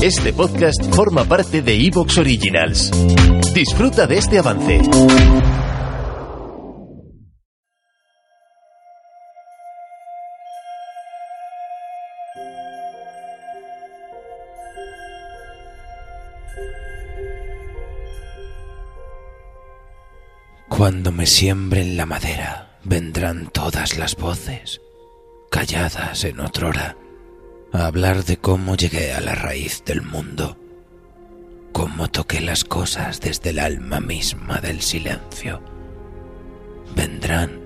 Este podcast forma parte de Evox Originals. Disfruta de este avance. Cuando me siembren la madera, vendrán todas las voces, calladas en otrora a hablar de cómo llegué a la raíz del mundo, cómo toqué las cosas desde el alma misma del silencio. Vendrán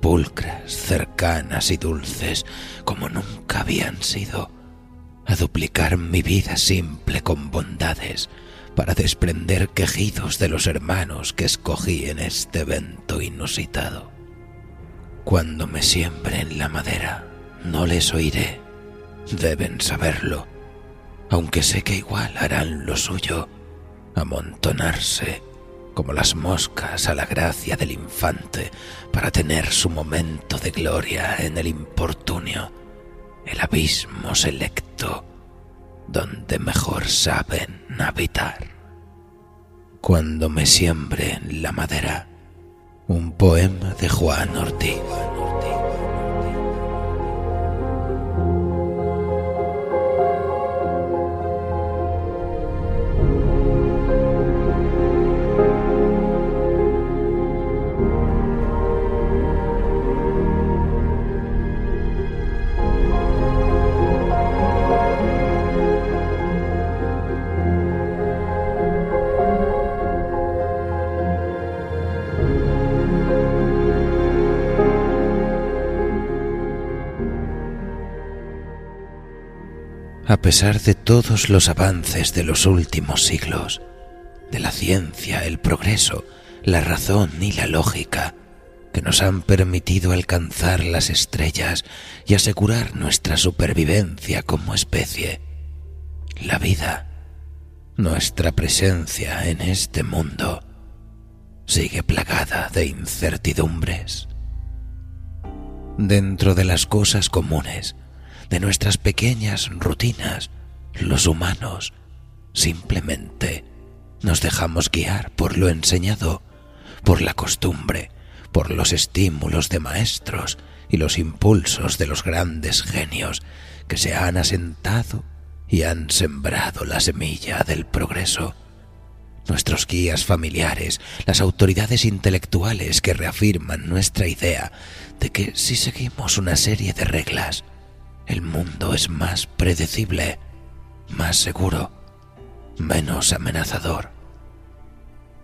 pulcras, cercanas y dulces como nunca habían sido, a duplicar mi vida simple con bondades para desprender quejidos de los hermanos que escogí en este evento inusitado. Cuando me siembren la madera, no les oiré Deben saberlo, aunque sé que igual harán lo suyo, amontonarse como las moscas a la gracia del infante para tener su momento de gloria en el importunio, el abismo selecto, donde mejor saben habitar. Cuando me siembre en la madera, un poema de Juan Ortiz. A pesar de todos los avances de los últimos siglos, de la ciencia, el progreso, la razón y la lógica, que nos han permitido alcanzar las estrellas y asegurar nuestra supervivencia como especie, la vida, nuestra presencia en este mundo, sigue plagada de incertidumbres. Dentro de las cosas comunes, de nuestras pequeñas rutinas, los humanos simplemente nos dejamos guiar por lo enseñado, por la costumbre, por los estímulos de maestros y los impulsos de los grandes genios que se han asentado y han sembrado la semilla del progreso. Nuestros guías familiares, las autoridades intelectuales que reafirman nuestra idea de que si seguimos una serie de reglas, el mundo es más predecible, más seguro, menos amenazador.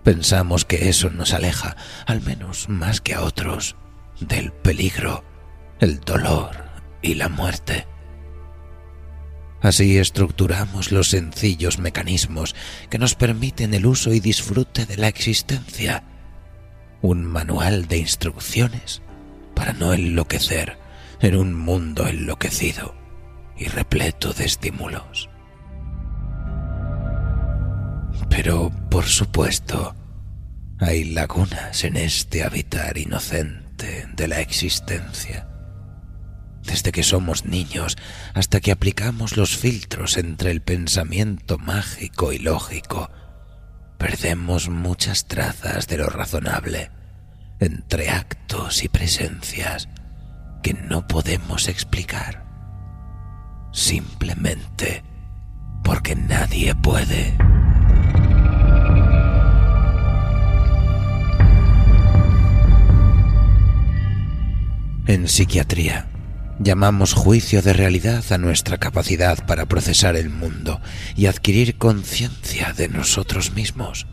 Pensamos que eso nos aleja, al menos más que a otros, del peligro, el dolor y la muerte. Así estructuramos los sencillos mecanismos que nos permiten el uso y disfrute de la existencia. Un manual de instrucciones para no enloquecer en un mundo enloquecido y repleto de estímulos. Pero, por supuesto, hay lagunas en este habitar inocente de la existencia. Desde que somos niños hasta que aplicamos los filtros entre el pensamiento mágico y lógico, perdemos muchas trazas de lo razonable entre actos y presencias que no podemos explicar. Simplemente porque nadie puede. En psiquiatría llamamos juicio de realidad a nuestra capacidad para procesar el mundo y adquirir conciencia de nosotros mismos.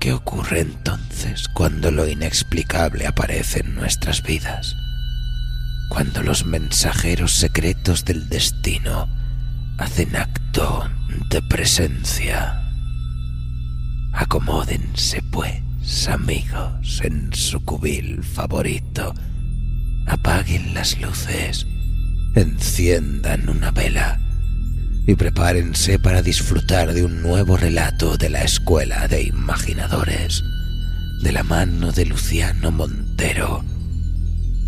¿Qué ocurre entonces cuando lo inexplicable aparece en nuestras vidas? Cuando los mensajeros secretos del destino hacen acto de presencia. Acomódense pues, amigos, en su cubil favorito. Apaguen las luces, enciendan una vela y prepárense para disfrutar de un nuevo relato de la Escuela de Imaginadores, de la mano de Luciano Montero,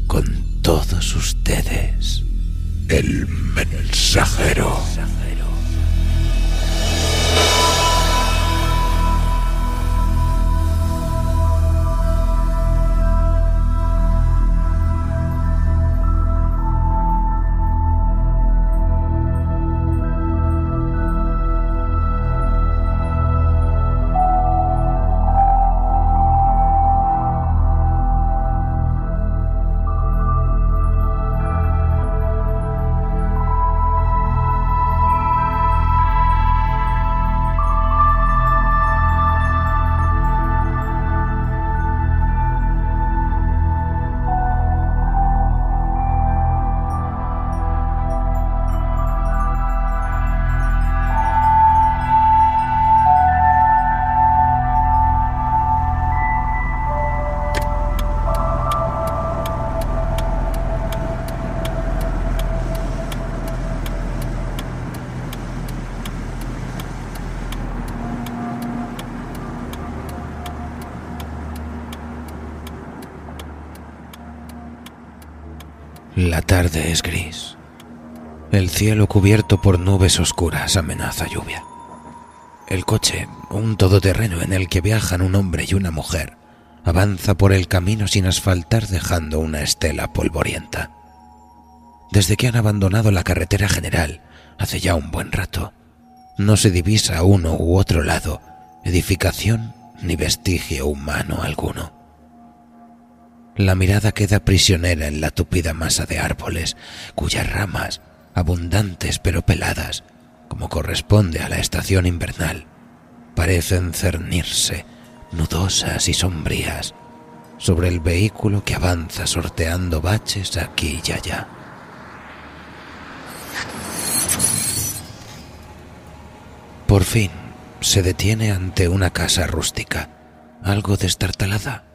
con todos ustedes, el mensajero. La tarde es gris. El cielo cubierto por nubes oscuras amenaza lluvia. El coche, un todoterreno en el que viajan un hombre y una mujer, avanza por el camino sin asfaltar dejando una estela polvorienta. Desde que han abandonado la carretera general, hace ya un buen rato, no se divisa a uno u otro lado edificación ni vestigio humano alguno. La mirada queda prisionera en la tupida masa de árboles, cuyas ramas, abundantes pero peladas, como corresponde a la estación invernal, parecen cernirse, nudosas y sombrías, sobre el vehículo que avanza sorteando baches aquí y allá. Por fin se detiene ante una casa rústica, algo destartalada,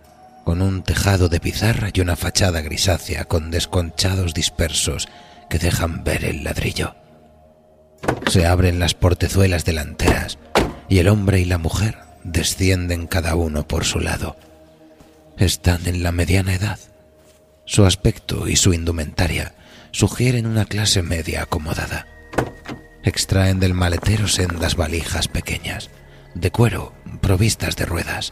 con un tejado de pizarra y una fachada grisácea con desconchados dispersos que dejan ver el ladrillo. Se abren las portezuelas delanteras y el hombre y la mujer descienden cada uno por su lado. Están en la mediana edad. Su aspecto y su indumentaria sugieren una clase media acomodada extraen del maletero sendas valijas pequeñas, de cuero, provistas de ruedas.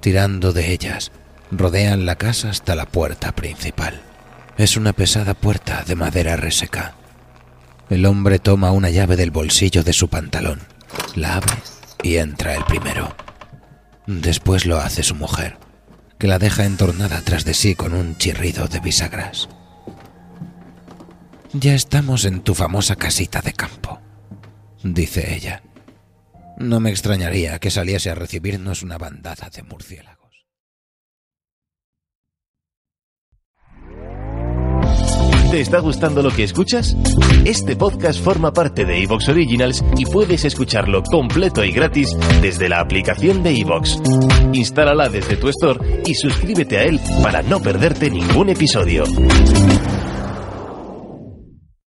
Tirando de ellas, rodean la casa hasta la puerta principal. Es una pesada puerta de madera reseca. El hombre toma una llave del bolsillo de su pantalón, la abre y entra el primero. Después lo hace su mujer, que la deja entornada tras de sí con un chirrido de bisagras. Ya estamos en tu famosa casita de campo, dice ella. No me extrañaría que saliese a recibirnos una bandada de murciélagos. ¿Te está gustando lo que escuchas? Este podcast forma parte de Evox Originals y puedes escucharlo completo y gratis desde la aplicación de Evox. Instálala desde tu store y suscríbete a él para no perderte ningún episodio.